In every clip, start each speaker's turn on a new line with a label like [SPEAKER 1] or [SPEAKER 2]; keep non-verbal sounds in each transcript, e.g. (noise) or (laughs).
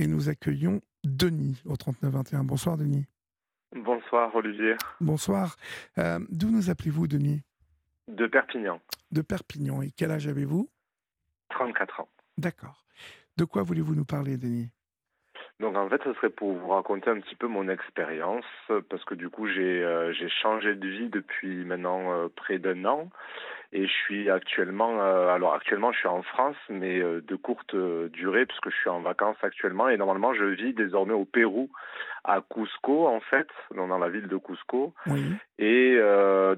[SPEAKER 1] et nous accueillons Denis au 3921. Bonsoir Denis.
[SPEAKER 2] Bonsoir Olivier.
[SPEAKER 1] Bonsoir. Euh, d'où nous appelez-vous Denis?
[SPEAKER 2] De Perpignan.
[SPEAKER 1] De Perpignan. Et quel âge avez-vous?
[SPEAKER 2] 34 ans.
[SPEAKER 1] D'accord. De quoi voulez-vous nous parler Denis?
[SPEAKER 2] Donc en fait, ce serait pour vous raconter un petit peu mon expérience, parce que du coup, j'ai euh, changé de vie depuis maintenant euh, près d'un an. Et je suis actuellement, euh, alors actuellement, je suis en France, mais de courte durée, puisque je suis en vacances actuellement. Et normalement, je vis désormais au Pérou, à Cusco, en fait, dans la ville de Cusco.
[SPEAKER 1] Oui.
[SPEAKER 2] Et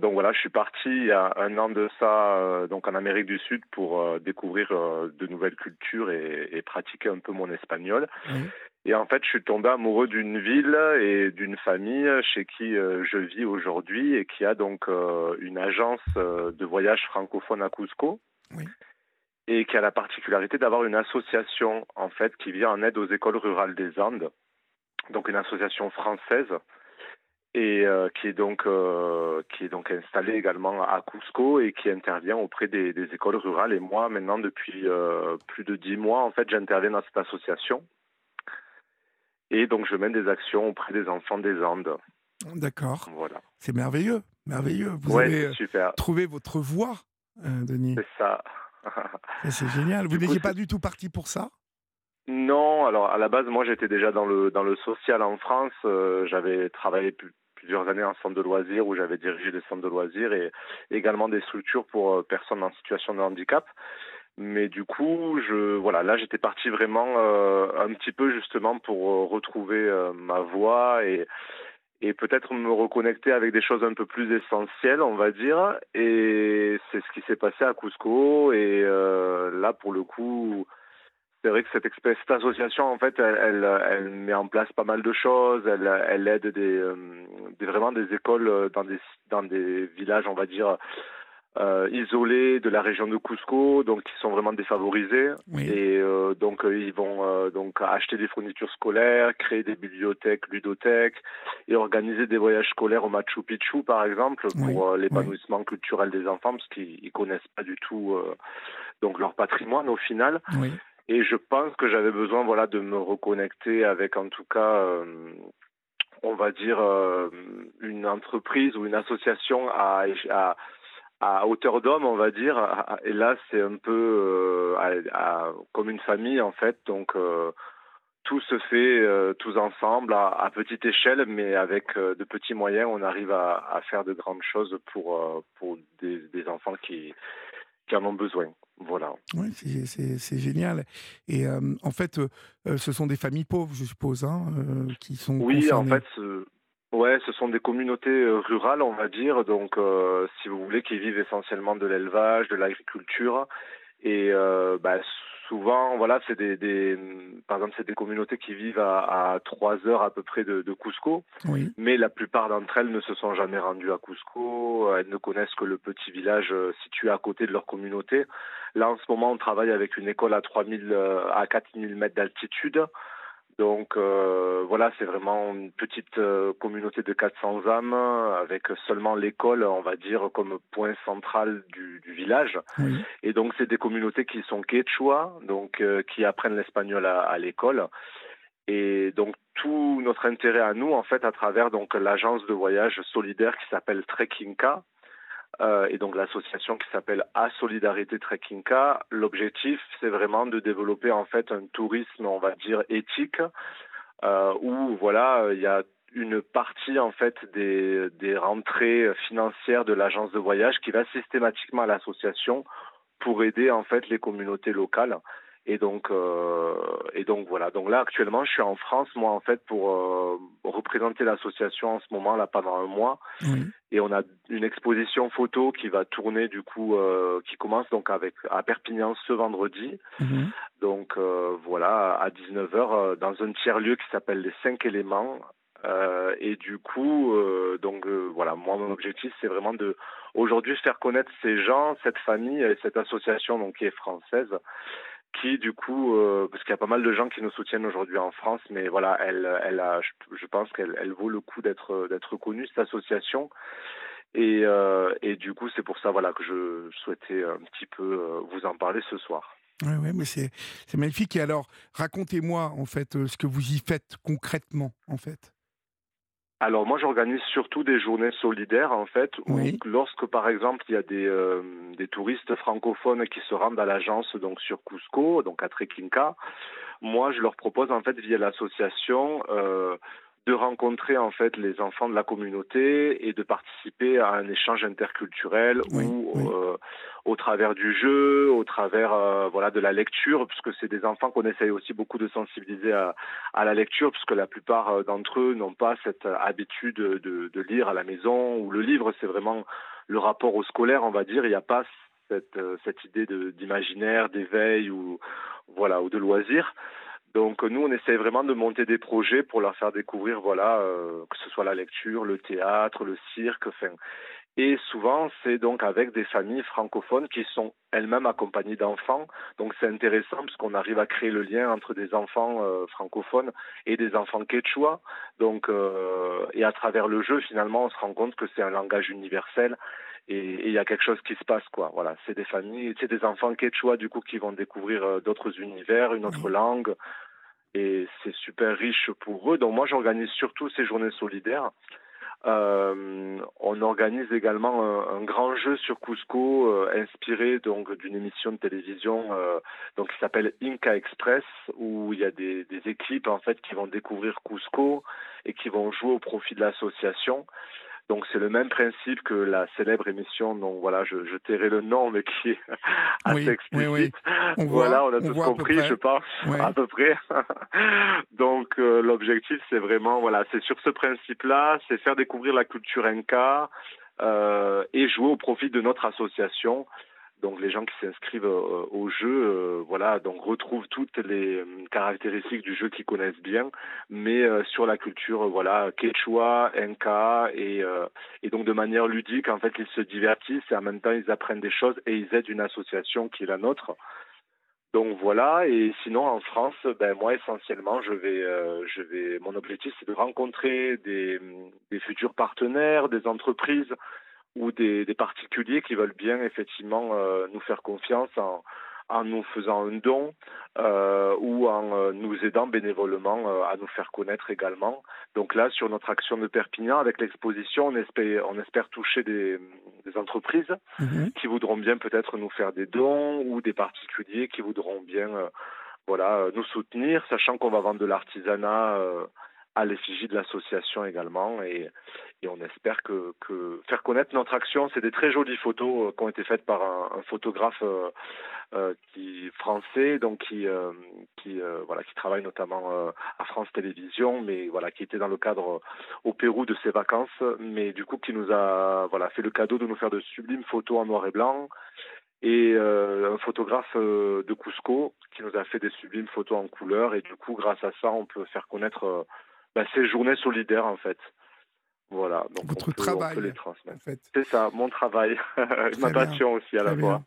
[SPEAKER 2] donc voilà, je suis parti il y a un an de ça, donc en Amérique du Sud, pour découvrir de nouvelles cultures et, et, pratiquer un peu mon espagnol.
[SPEAKER 1] Oui.
[SPEAKER 2] Et en fait, je suis tombé amoureux d'une ville et d'une famille chez qui euh, je vis aujourd'hui et qui a donc euh, une agence euh, de voyage francophone à Cusco.
[SPEAKER 1] Oui.
[SPEAKER 2] Et qui a la particularité d'avoir une association en fait qui vient en aide aux écoles rurales des Andes, donc une association française et qui est donc qui est donc installée également à Cusco et qui intervient auprès des, des écoles rurales. Et moi, maintenant depuis plus de dix mois, en fait, j'interviens dans cette association et donc, je mène des actions auprès des enfants des Andes.
[SPEAKER 1] D'accord.
[SPEAKER 2] Voilà.
[SPEAKER 1] C'est merveilleux, merveilleux. Vous
[SPEAKER 2] ouais,
[SPEAKER 1] avez
[SPEAKER 2] super.
[SPEAKER 1] trouvé votre voie, euh, Denis.
[SPEAKER 2] C'est ça.
[SPEAKER 1] c'est génial. Vous n'étiez pas du tout parti pour ça?
[SPEAKER 2] Non, alors à la base, moi j'étais déjà dans le, dans le social en France. Euh, j'avais travaillé plusieurs années en centre de loisirs où j'avais dirigé des centres de loisirs et également des structures pour euh, personnes en situation de handicap. Mais du coup, je voilà, là j'étais parti vraiment euh, un petit peu justement pour euh, retrouver euh, ma voix et et peut-être me reconnecter avec des choses un peu plus essentielles, on va dire. Et c'est ce qui s'est passé à Cusco. Et là, pour le coup, c'est vrai que cette, cette association, en fait, elle, elle, elle, met en place pas mal de choses. Elle, elle aide des, des, vraiment des écoles dans des, dans des villages, on va dire, euh, isolés de la région de Cusco, donc qui sont vraiment défavorisés.
[SPEAKER 1] Oui.
[SPEAKER 2] Et euh, donc euh, ils vont euh, donc acheter des fournitures scolaires, créer des bibliothèques, ludothèques et organiser des voyages scolaires au Machu Picchu par exemple pour
[SPEAKER 1] oui.
[SPEAKER 2] l'épanouissement oui. culturel des enfants parce qu'ils connaissent pas du tout donc leur patrimoine au final.
[SPEAKER 1] Oui.
[SPEAKER 2] Et je pense que j'avais besoin voilà de me reconnecter avec en tout cas on va dire une entreprise ou une association à, hauteur d'homme, on va dire. Et là, c'est un peu euh, comme une famille, en fait. Donc, euh, tout se fait euh, tous ensemble, à, petite échelle, mais avec de petits moyens, on arrive à, faire de grandes choses pour, des, enfants qui en ont besoin. Voilà.
[SPEAKER 1] Oui, c'est génial. Et en fait, ce sont des familles pauvres, je suppose, hein, qui sont.
[SPEAKER 2] Oui,
[SPEAKER 1] concernées.
[SPEAKER 2] en fait. Ouais, ce sont des communautés rurales, on va dire, donc euh, si vous voulez, qui vivent essentiellement de l'élevage, de l'agriculture, et euh, bah, souvent, voilà, c'est des, des, par exemple, c'est des communautés qui vivent à, à 3 heures à peu près de, de Cusco,
[SPEAKER 1] oui.
[SPEAKER 2] mais la plupart d'entre elles ne se sont jamais rendues à Cusco, elles ne connaissent que le petit village situé à côté de leur communauté. Là, en ce moment, on travaille avec une école à 3000 à 4000 mètres d'altitude. Donc euh, voilà, c'est vraiment une petite euh, communauté de 400 âmes avec seulement l'école, on va dire, comme point central du, du village.
[SPEAKER 1] Oui.
[SPEAKER 2] Et donc c'est des communautés qui sont quechua, donc euh, qui apprennent l'espagnol à, à l'école. Et donc tout notre intérêt à nous, en fait, à travers donc l'agence de voyage solidaire qui s'appelle Trekkinka, euh, et donc l'association qui s'appelle A Solidarité Trekkinka. L'objectif, c'est vraiment de développer en fait un tourisme, on va dire éthique, euh, où voilà, il y a une partie en fait des, des rentrées financières de l'agence de voyage qui va systématiquement à l'association pour aider en fait les communautés locales. Et donc, euh, et donc voilà. Donc là, actuellement, je suis en France, moi, en fait, pour euh, représenter l'association en ce moment là pendant un mois.
[SPEAKER 1] Oui.
[SPEAKER 2] Et on a une exposition photo qui va tourner du coup, euh, qui commence donc avec à Perpignan ce vendredi.
[SPEAKER 1] Mm -hmm.
[SPEAKER 2] Donc voilà, à 19h dans un tiers lieu qui s'appelle les Cinq Éléments. et du coup, donc voilà, moi mon objectif c'est vraiment de aujourd'hui faire connaître ces gens, cette famille et cette association donc qui est française qui du coup, euh, parce qu'il y a pas mal de gens qui nous soutiennent aujourd'hui en France, mais voilà, elle, elle a, je, pense qu'elle elle vaut le coup d'être d'être connue cette association. Et, euh, et du coup, c'est pour ça voilà que je souhaitais un petit peu vous en parler ce soir.
[SPEAKER 1] Oui, ouais, mais c'est magnifique. Et alors, racontez-moi en fait ce que vous y faites concrètement, en fait.
[SPEAKER 2] Alors moi j'organise surtout des journées solidaires en fait où lorsque par exemple il y a des, des touristes francophones qui se rendent à l'agence donc sur Cusco donc à Trequinca, moi je leur propose en fait via l'association euh, de rencontrer en fait les enfants de la communauté et de participer à un échange interculturel ou euh, au travers du jeu, au travers euh, voilà de la lecture, puisque c'est des enfants qu'on essaye aussi beaucoup de sensibiliser à, à la lecture, puisque la plupart euh, d'entre eux n'ont pas cette habitude de, de, lire à la maison, ou le livre. C'est vraiment le rapport au scolaire, on va dire, il n'y a pas cette, cette idée d'imaginaire, d'éveil ou voilà ou de loisir. Donc nous, on essaie vraiment de monter des projets pour leur faire découvrir, voilà, euh, que ce soit la lecture, le théâtre, le cirque, enfin. Et souvent, c'est donc avec des familles francophones qui sont elles-mêmes accompagnées d'enfants. Donc c'est intéressant parce qu'on arrive à créer le lien entre des enfants euh, francophones et des enfants quechua. Donc euh, et à travers le jeu, finalement, on se rend compte que c'est un langage universel et il y a quelque chose qui se passe quoi. Voilà c'est des familles c'est des enfants quechua du coup qui vont découvrir euh, d'autres univers une autre langue. Et c'est super riche pour eux. Donc moi j'organise surtout ces journées solidaires. Euh, on organise également un, grand jeu sur Cusco euh, inspiré donc d'une émission de télévision euh, donc qui s'appelle Inca Express où il y a des, des équipes en fait qui vont découvrir Cusco et qui vont jouer au profit de l'association donc c'est le même principe que la célèbre émission dont voilà je, je tairai le nom mais qui est assez explicite. On voilà, on a tous compris, je pense, à peu près. (laughs) Donc euh, l'objectif c'est vraiment voilà, c'est sur ce principe-là, c'est faire découvrir la culture inca euh, et jouer au profit de notre association. Donc les gens qui s'inscrivent euh, au jeu, euh, voilà, donc retrouvent toutes les euh, caractéristiques du jeu qu'ils connaissent bien, mais sur la culture, voilà, quechua, inca, et, donc de manière ludique, en fait, ils se divertissent et en même temps ils apprennent des choses et ils aident une association qui est la nôtre. Donc voilà, et sinon en France, ben moi essentiellement, je vais, je vais, mon objectif c'est de rencontrer des, des futurs partenaires, des entreprises ou des, des, particuliers qui veulent bien effectivement euh, nous faire confiance en, en, nous faisant un don euh, ou en euh, nous aidant bénévolement euh, à nous faire connaître également. Donc là, sur notre action de Perpignan, avec l'exposition, on espère, on espère toucher des, des entreprises mhm. qui voudront bien peut-être nous faire des dons ou des particuliers qui voudront bien voilà, nous soutenir, sachant qu'on va vendre de l'artisanat à l'effigie de l'association également et, on espère que, faire connaître notre action, c'est des très jolies photos euh, qui ont été faites par un, photographe euh, euh, qui français donc qui qui voilà qui travaille notamment à France Télévisions mais voilà qui était dans le cadre au Pérou de ses vacances mais du coup qui nous a voilà fait le cadeau de nous faire de sublimes photos en noir et blanc. Et un photographe de Cusco qui nous a fait des sublimes photos en couleur. Et du coup grâce à ça on peut faire connaître bah, ces journées solidaires en fait. Voilà,
[SPEAKER 1] donc votre travail, les
[SPEAKER 2] En fait. C'est ça, mon travail, (laughs) ma passion aussi à la fois.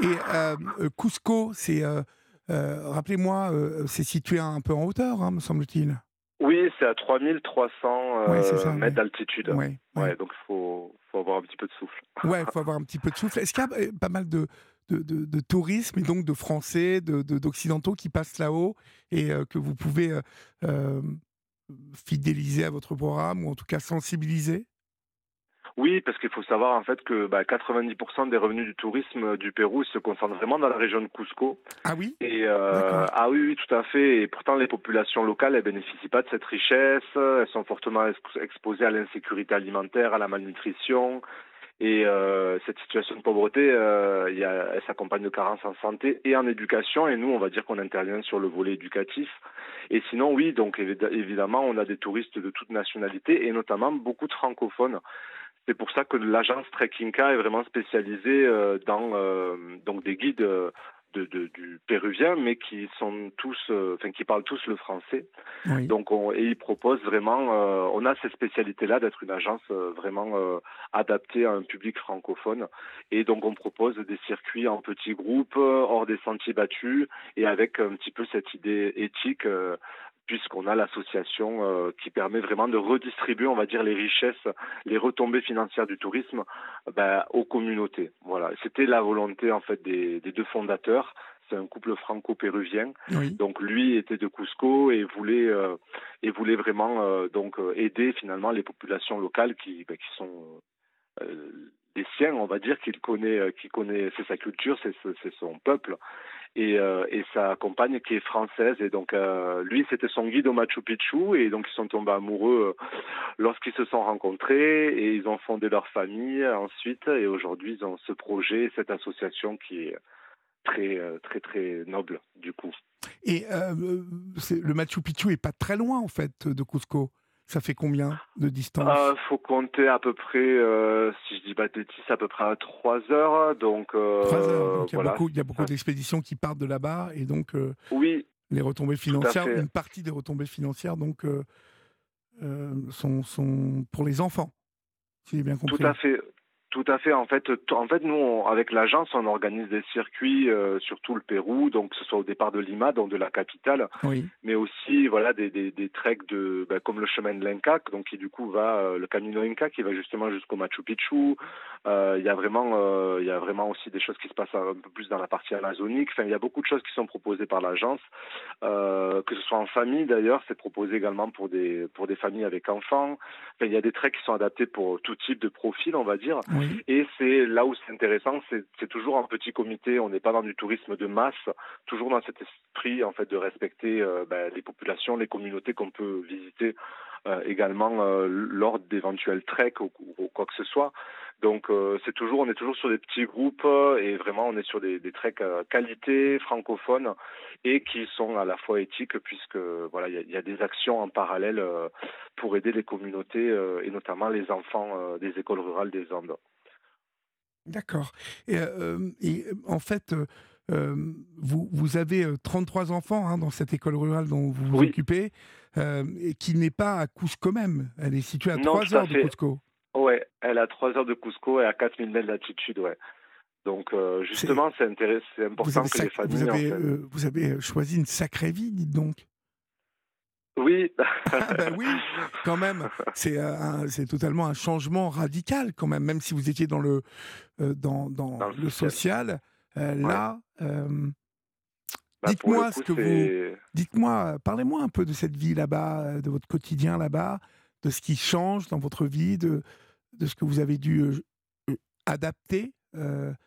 [SPEAKER 1] Et euh, euh, Cusco, c'est, euh, rappelez-moi, c'est situé un peu en hauteur, hein, me semble-t-il.
[SPEAKER 2] Oui, c'est à 3300 mètres d'altitude. Ouais, donc il faut, faut, avoir un petit peu de souffle.
[SPEAKER 1] Ouais, il (laughs) faut avoir un petit peu de souffle. Est-ce qu'il y a pas mal de, de, de, tourisme et donc de Français, d'Occidentaux qui passent là-haut et que vous pouvez fidéliser à votre programme ou en tout cas sensibiliser?
[SPEAKER 2] Oui, parce qu'il faut savoir en fait que bah, 90% des revenus du tourisme du Pérou se concentrent vraiment dans la région de Cusco.
[SPEAKER 1] Ah oui?
[SPEAKER 2] Et euh, ah oui, oui, tout à fait. Et pourtant, les populations locales, elles bénéficient pas de cette richesse. Elles sont fortement exposées à l'insécurité alimentaire, à la malnutrition. Et euh, cette situation de pauvreté, euh, y a, elle s'accompagne de carences en santé et en éducation. Et nous, on va dire qu'on intervient sur le volet éducatif. Et sinon, oui, donc évidemment, on a des touristes de toute nationalité et notamment beaucoup de francophones. C'est pour ça que l'agence Trekkinga est vraiment spécialisée euh, dans euh, des guides de, du péruvien, mais qui sont tous, euh, enfin qui parlent tous le français. Donc, on, et ils proposent vraiment, euh, on a cette spécialité-là d'être une agence euh, vraiment adaptée à un public francophone. Et donc, on propose des circuits en petits groupes, hors des sentiers battus, et avec un petit peu cette idée éthique puisqu'on a l'association euh, qui permet vraiment de redistribuer, on va dire, les richesses, les retombées financières du tourisme ben, aux communautés. Voilà, c'était la volonté en fait des, des deux fondateurs, c'est un couple franco-péruvien. Donc lui était de Cusco et voulait et voulait vraiment donc aider finalement les populations locales qui ben, qui sont les siens, on va dire qu'il connaît qui connaît. C'est sa culture, c'est son peuple et, euh, et sa compagne qui est française. Et donc, euh, lui, c'était son guide au Machu Picchu. Et donc, ils sont tombés amoureux euh, lorsqu'ils se sont rencontrés et ils ont fondé leur famille ensuite. Et aujourd'hui, ils ont ce projet, cette association qui est très, très, très noble, du coup.
[SPEAKER 1] Et le Machu Picchu est pas très loin, en fait, de Cusco ça fait combien de distance
[SPEAKER 2] Il euh, faut compter à peu près, euh, si je dis pas de bêtises, à peu près à 3 heures. Donc,
[SPEAKER 1] euh, heures. il, y a beaucoup, beaucoup d'expéditions qui partent de là-bas et donc
[SPEAKER 2] oui,
[SPEAKER 1] les retombées financières, une partie des retombées financières donc sont, sont pour les enfants, si j'ai bien compris.
[SPEAKER 2] Tout à fait. Tout à fait. En fait, en fait, nous, avec l'agence, on organise des circuits euh, sur tout le Pérou, donc que ce soit au départ de Lima, donc de la capitale, mais aussi voilà des, des, des treks de ben, comme le chemin de l'Inca, donc qui du coup va euh, le Camino Inca qui va justement jusqu'au Machu Picchu. Euh, il y a vraiment il y a vraiment aussi des choses qui se passent un peu plus dans la partie amazonique. Enfin, il y a beaucoup de choses qui sont proposées par l'agence, que ce soit en famille d'ailleurs, c'est proposé également pour des pour des familles avec enfants. Enfin, il y a des treks qui sont adaptés pour tout type de profil, on va dire. Et c'est là où c'est intéressant, c'est toujours un petit comité. On n'est pas dans du tourisme de masse, toujours dans cet esprit en fait de respecter euh, ben, les populations, les communautés qu'on peut visiter euh, également euh, lors d'éventuels treks ou, quoi que ce soit. Donc c'est toujours, on est toujours sur des petits groupes et vraiment on est sur des, treks qualité francophones et qui sont à la fois éthiques puisque voilà il y a, des actions en parallèle pour aider les communautés et notamment les enfants des écoles rurales des Andes.
[SPEAKER 1] D'accord. Et, euh, et, en fait, euh, vous, vous, avez 33 enfants hein, dans cette école rurale dont vous vous occupez, et qui n'est pas à Cusco même. Elle est située à 3 heures de Cusco.
[SPEAKER 2] Oui, elle est à 3 heures de Cusco et à 4000 mètres d'altitude, ouais. Donc justement, c'est important que les familles...
[SPEAKER 1] Vous avez, vous avez choisi une sacrée vie, dites donc.
[SPEAKER 2] Oui. (laughs)
[SPEAKER 1] ah ben oui, quand même. C'est c'est totalement un changement radical quand même, même si vous étiez dans le euh, dans, dans, le social. Euh, là, euh, bah, dites-moi ce que vous. Dites-moi, parlez-moi un peu de cette vie là-bas, de votre quotidien là-bas, de ce qui change dans votre vie, de de ce que vous avez dû adapter.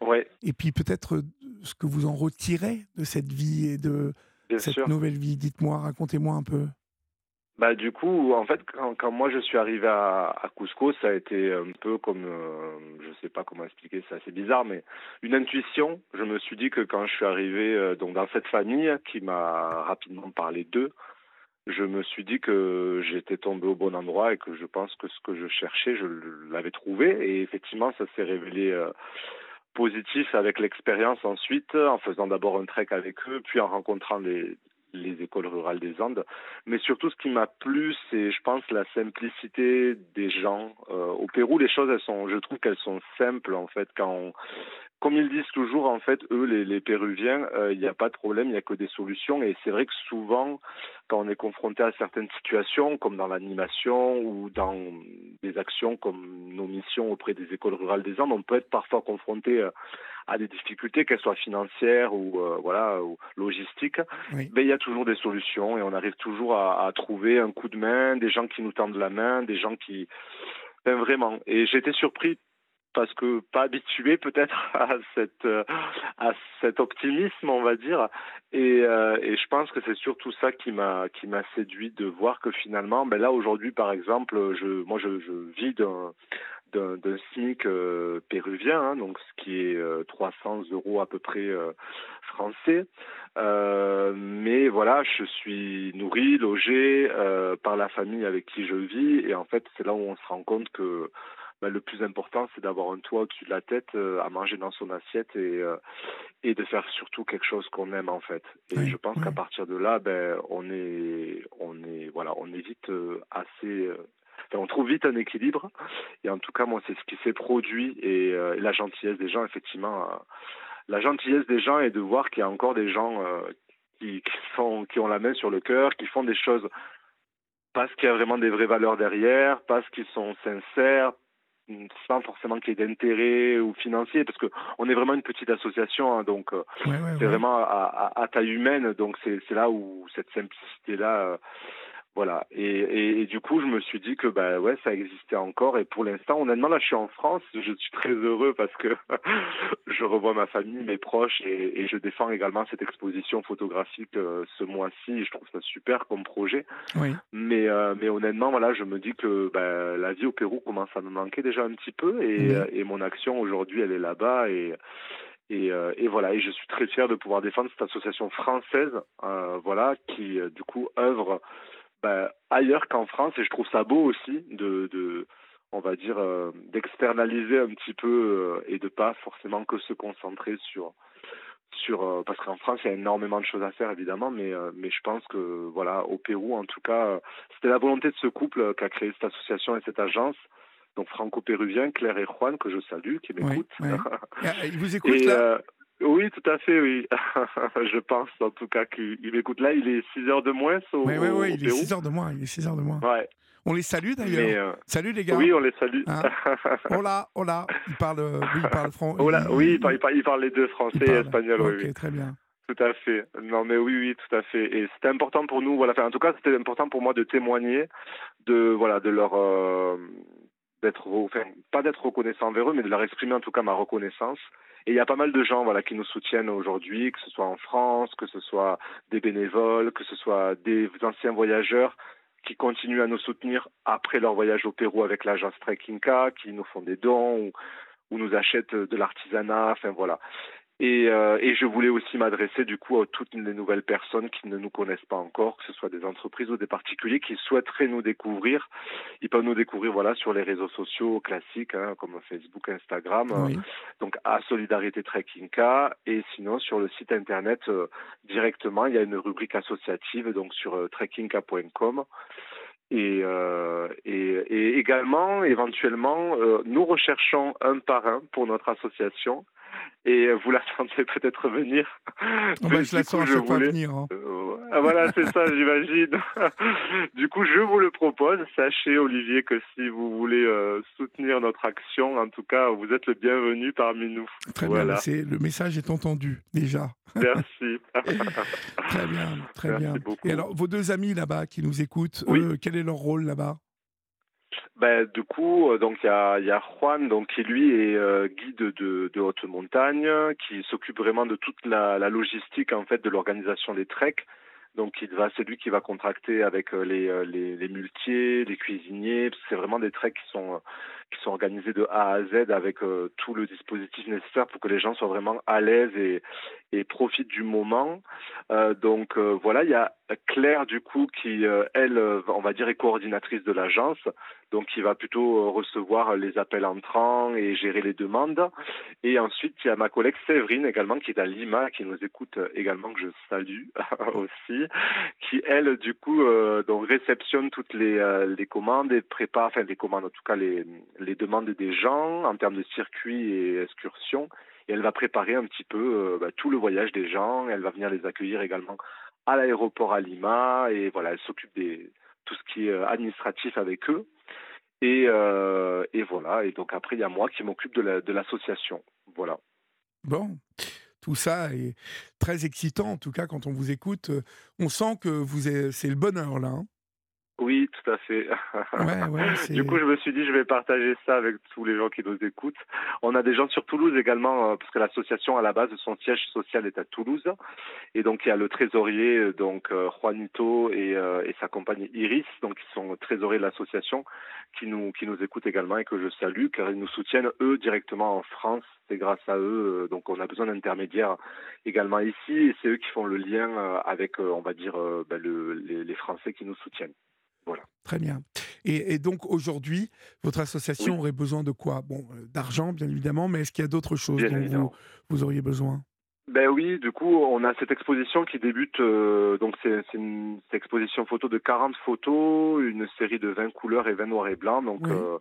[SPEAKER 2] ouais.
[SPEAKER 1] Et puis peut-être ce que vous en retirez de cette vie et de cette nouvelle vie. Dites-moi, racontez-moi un peu.
[SPEAKER 2] Bah du coup, en fait, quand, moi je suis arrivé à, Cusco, ça a été un peu comme, euh, je sais pas comment expliquer, c'est assez bizarre, mais une intuition. Je me suis dit que quand je suis arrivé euh, dans cette famille qui m'a rapidement parlé d'eux, je me suis dit que j'étais tombé au bon endroit et que je pense que ce que je cherchais, je l'avais trouvé. Et effectivement, ça s'est révélé euh, positif avec l'expérience ensuite, en faisant d'abord un trek avec eux, puis en rencontrant des, les écoles rurales des Andes. Mais surtout, ce qui m'a plu, c'est, je pense, la simplicité des gens. Euh, au Pérou, les choses, elles sont, je trouve qu'elles sont simples, en fait. Quand comme ils disent toujours, en fait, eux, les, les Péruviens, euh, il n'y a pas de problème, il n'y a que des solutions. Et c'est vrai que souvent, quand on est confronté à certaines situations, comme dans l'animation ou dans des actions comme nos missions auprès des écoles rurales des Andes, on peut être parfois confronté euh, à des difficultés, qu'elles soient financières ou euh, voilà ou logistiques, mais il y a toujours des solutions et on arrive toujours à, à, trouver un coup de main, des gens qui nous tendent la main, des gens qui ben, vraiment. Et j'étais surpris parce que pas habitué peut-être (laughs) euh, à cet optimisme on va dire et, euh, je pense que c'est surtout ça qui m'a séduit de voir que finalement ben là aujourd'hui par exemple moi je, vis d'un SMIC euh, péruvien, hein, donc ce qui est euh, 300 euros à peu près français. Mais voilà, je suis nourri, logé par la famille avec qui je vis, et en fait, c'est là où on se rend compte que bah, le plus important, c'est d'avoir un toit au-dessus de la tête, à manger dans son assiette et et de faire surtout quelque chose qu'on aime en fait. Et je pense qu'à partir de là, ben on est on est voilà, on est vite assez on trouve vite un équilibre. Et en tout cas, moi, c'est ce qui s'est produit et, euh, la gentillesse des gens, effectivement. Euh, la gentillesse des gens est de voir qu'il y a encore des gens euh, qui, qui, sont, qui ont la main sur le cœur, qui font des choses parce qu'il y a vraiment des vraies valeurs derrière, parce qu'ils sont sincères, sans forcément qu'il y ait d'intérêt ou financier, parce que on est vraiment une petite association, hein, donc c'est vraiment à, à, taille humaine, donc c'est là où cette simplicité là voilà. Et, et, du coup, je me suis dit que bah ouais, ça existait encore. Et pour l'instant, honnêtement, là, je suis en France. Je suis très heureux parce que (laughs) je revois ma famille, mes proches, et, et je défends également cette exposition photographique euh, ce mois-ci. Je trouve ça super comme projet. Oui. Mais euh, mais honnêtement, voilà, je me dis que bah, la vie au Pérou commence à me manquer déjà un petit peu, et, euh, et mon action aujourd'hui, elle est là-bas. Et et, euh, et, voilà, et je suis très fier de pouvoir défendre cette association française, euh, voilà, qui du coup œuvre bah, ailleurs qu'en France et je trouve ça beau aussi de, de on va dire euh, d'externaliser un petit peu euh, et de pas forcément que se concentrer sur sur euh, parce qu'en France il y a énormément de choses à faire évidemment mais mais je pense que voilà au Pérou en tout cas c'était la volonté de ce couple qui a créé cette association et cette agence donc franco-péruvien Claire et Juan que je salue qui m'écoutent (laughs)
[SPEAKER 1] ah, ils vous écoutent là?
[SPEAKER 2] Oui, tout à fait, oui. (laughs) je pense en tout cas qu'il m'écoute là. Il est 6 heures de moins au
[SPEAKER 1] Oui, oui, oui, il est 6 heures de moins. Il est 6 heures de moins.
[SPEAKER 2] Ouais.
[SPEAKER 1] On les salue d'ailleurs. Euh, Salut les gars.
[SPEAKER 2] Oui, on les salue. Hein (laughs)
[SPEAKER 1] hola, hola. Il parle, oui, il parle français.
[SPEAKER 2] Oui, il parle, il parle, les deux, français et espagnol.
[SPEAKER 1] Ok,
[SPEAKER 2] oui,
[SPEAKER 1] très bien.
[SPEAKER 2] Tout à fait. Non, mais oui, oui, tout à fait. Et c'était important pour nous. Voilà. Enfin, en tout cas, c'était important pour moi de témoigner de, voilà, de leur, euh, d'être, enfin, pas d'être reconnaissant envers eux, mais de leur exprimer en tout cas ma reconnaissance et il y a pas mal de gens qui nous soutiennent aujourd'hui, que ce soit en France, que ce soit des bénévoles, que ce soit des anciens voyageurs qui continuent à nous soutenir après leur voyage au Pérou avec l'agence Trekkinga, qui nous font des dons ou, ou nous achètent de l'artisanat. Enfin voilà. Et, euh, et, je voulais aussi m'adresser du coup à toutes les nouvelles personnes qui ne nous connaissent pas encore, que ce soit des entreprises ou des particuliers qui souhaiteraient nous découvrir. Ils peuvent nous découvrir voilà sur les réseaux sociaux classiques hein, comme Facebook, Instagram, donc à Solidarité Trekkinga et sinon sur le site internet euh, directement il y a une rubrique associative donc sur euh, trekkinga.com. Et, euh, et, et, également, éventuellement, euh, nous recherchons un parrain pour notre association et vous la sentez peut-être venir.
[SPEAKER 1] Oh bah, je la sens je voulais... venir. Hein.
[SPEAKER 2] Euh, ah, voilà, c'est ça, j'imagine. (laughs) du coup, je vous le propose. Sachez, Olivier, que si vous voulez euh, soutenir notre action, en tout cas, vous êtes le bienvenu parmi nous.
[SPEAKER 1] Très bien, c'est, le message est entendu déjà. (laughs)
[SPEAKER 2] Merci.
[SPEAKER 1] très bien, très bien. Et alors, vos deux amis là-bas qui nous écoutent, quel est leur rôle là-bas?
[SPEAKER 2] Ben, du coup, euh, donc il y a, Juan, donc qui lui est euh, guide de, haute montagne, qui s'occupe vraiment de toute la, logistique en fait de l'organisation des treks. Donc il va, c'est lui qui va contracter avec euh, les, les, les muletiers, les cuisiniers. C'est vraiment des treks qui sont qui sont organisés de A à Z avec tout le dispositif nécessaire pour que les gens soient vraiment à l'aise et, profitent du moment. Euh, donc voilà, il y a Claire du coup qui elle, on va dire, est coordinatrice de l'agence donc il va plutôt euh, recevoir les appels entrants et gérer les demandes. Et ensuite, il y a ma collègue Séverine également qui est à Lima, qui nous écoute également, que je salue (laughs) aussi, qui elle, du coup, euh, donc réceptionne toutes les, euh, commandes et prépare, enfin les commandes, en tout cas les, les demandes des gens en termes de circuits et excursions. Et elle va préparer un petit peu bah, tout le voyage des gens. Elle va venir les accueillir également à l'aéroport à Lima et voilà, elle s'occupe des tout ce qui est administratif avec eux. Et, euh, et voilà. Et donc après, il y a moi qui m'occupe de l'association. La, voilà.
[SPEAKER 1] Bon. Tout ça est très excitant, en tout cas, quand on vous écoute. Euh, on sent que vous c'est le bonheur, là. Hein.
[SPEAKER 2] Oui, tout à fait. (laughs) du coup, je me suis dit, je vais partager ça avec tous les gens qui nous écoutent. On a des gens sur Toulouse également, euh, parce que l'association, à la base, son siège social est à Toulouse. Et donc, il y a le trésorier, euh, donc euh, Juanito et, et sa compagne Iris, donc qui sont trésoriers de l'association, qui nous, qui nous écoutent également et que je salue, car ils nous soutiennent, eux, directement en France. C'est grâce à eux. Donc, on a besoin d'intermédiaires également ici. Et c'est eux qui font le lien avec, on va dire, ben, le, les, les Français qui nous soutiennent.
[SPEAKER 1] Très bien. Et, donc aujourd'hui, votre association aurait besoin de quoi? Bon, euh, d'argent bien évidemment, mais est-ce qu'il y a d'autres choses dont vous, auriez besoin?
[SPEAKER 2] Ben oui, du coup, on a cette exposition qui débute, euh, donc c'est une exposition photo de 40 photos, une série de 20 couleurs et 20 noirs et blancs. Donc, euh,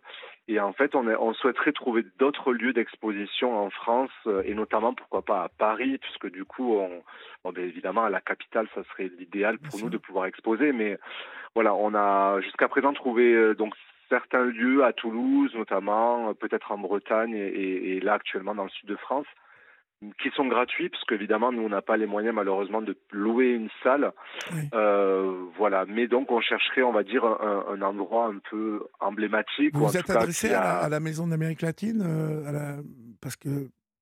[SPEAKER 2] et en fait, on, est, on souhaiterait trouver d'autres lieux d'exposition en France, et notamment, pourquoi pas, à Paris, puisque du coup, on, bon, ben évidemment, à la capitale, ça serait l'idéal pour nous de pouvoir exposer, mais voilà, on a jusqu'à présent trouvé euh, donc certains lieux à Toulouse notamment, peut-être en Bretagne et, là actuellement dans le sud de France, qui sont gratuits parce qu'évidemment nous on n'a pas les moyens malheureusement de louer une salle, voilà. Mais donc on chercherait, on va dire, un, endroit un peu emblématique.
[SPEAKER 1] Vous vous êtes adressé à, la Maison d'Amérique latine, parce que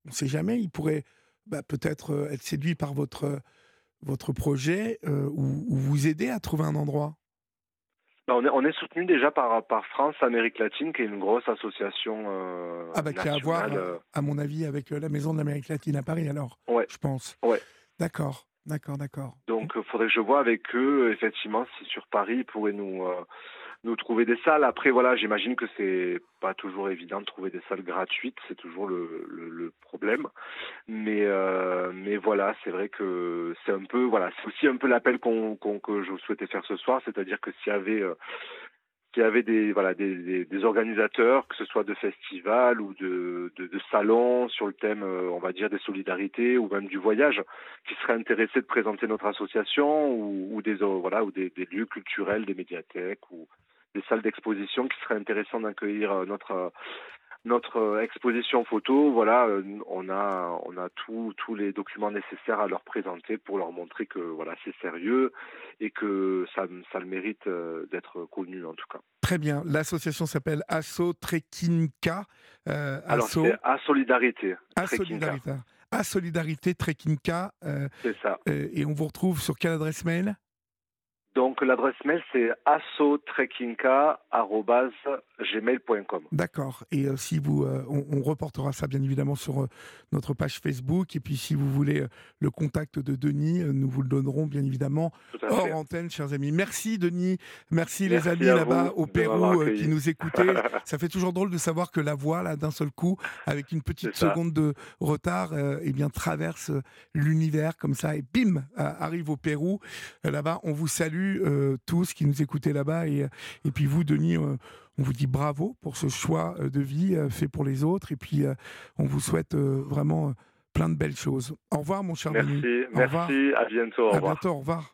[SPEAKER 1] on ne sait jamais, il pourrait bah, peut-être être séduit par votre votre projet euh, ou, vous aider à trouver un endroit?
[SPEAKER 2] On est, on est soutenu déjà par, par France Amérique latine, qui est une grosse association. Euh,
[SPEAKER 1] ah, bah, qui a à voir, euh. à mon avis, avec la Maison de l'Amérique latine à Paris, alors, ouais. je pense.
[SPEAKER 2] Ouais.
[SPEAKER 1] D'accord, d'accord, d'accord.
[SPEAKER 2] Donc, il faudrait que je vois avec eux, effectivement, si sur Paris, ils pourraient nous, nous trouver des salles. Après, voilà, j'imagine que c'est pas toujours évident de trouver des salles gratuites, c'est toujours le, problème. Mais, euh, mais voilà, c'est vrai que c'est un peu, voilà, c'est aussi un peu l'appel que je souhaitais faire ce soir, c'est-à-dire que s'il y avait euh, y avait des voilà des, organisateurs, que ce soit de festivals ou de, salons sur le thème, euh, on va dire des solidarités ou même du voyage, qui seraient intéressés de présenter notre association ou, des voilà ou des, lieux culturels, des médiathèques ou des salles d'exposition qui seraient intéressantes d'accueillir euh, notre euh, notre euh, exposition photo, voilà, on a on a tous les documents nécessaires à leur présenter pour leur montrer que voilà c'est sérieux et que ça ça le mérite d'être connu en tout cas.
[SPEAKER 1] Très bien. L'association s'appelle Asso Trekinka.
[SPEAKER 2] Alors c'est A Solidarité.
[SPEAKER 1] A Solidarité. Solidarité Trekinka.
[SPEAKER 2] c'est ça.
[SPEAKER 1] et on vous retrouve sur quelle adresse mail?
[SPEAKER 2] Donc l'adresse mail c'est assotrekkinka@gmail.com.
[SPEAKER 1] D'accord. Et euh, si vous, euh, on, reportera ça bien évidemment sur euh, notre page Facebook. Et puis si vous voulez le contact de Denis, nous vous le donnerons bien évidemment hors antenne, chers amis. Merci Denis. Merci, les amis là-bas au Pérou qui nous écoutaient. (laughs) ça fait toujours drôle de savoir que la voix là d'un seul coup, avec une petite seconde de retard, eh bien traverse l'univers comme ça et bim arrive au Pérou. là-bas, on vous salue. Euh, tous qui nous écoutaient là-bas. Et, et puis vous, Denis, euh, on vous dit bravo pour ce choix euh, de vie fait pour les autres. Et puis on vous souhaite vraiment plein de belles choses. Au revoir, mon cher
[SPEAKER 2] Denis. Merci, à bientôt. Au
[SPEAKER 1] à
[SPEAKER 2] revoir.
[SPEAKER 1] bientôt, au revoir.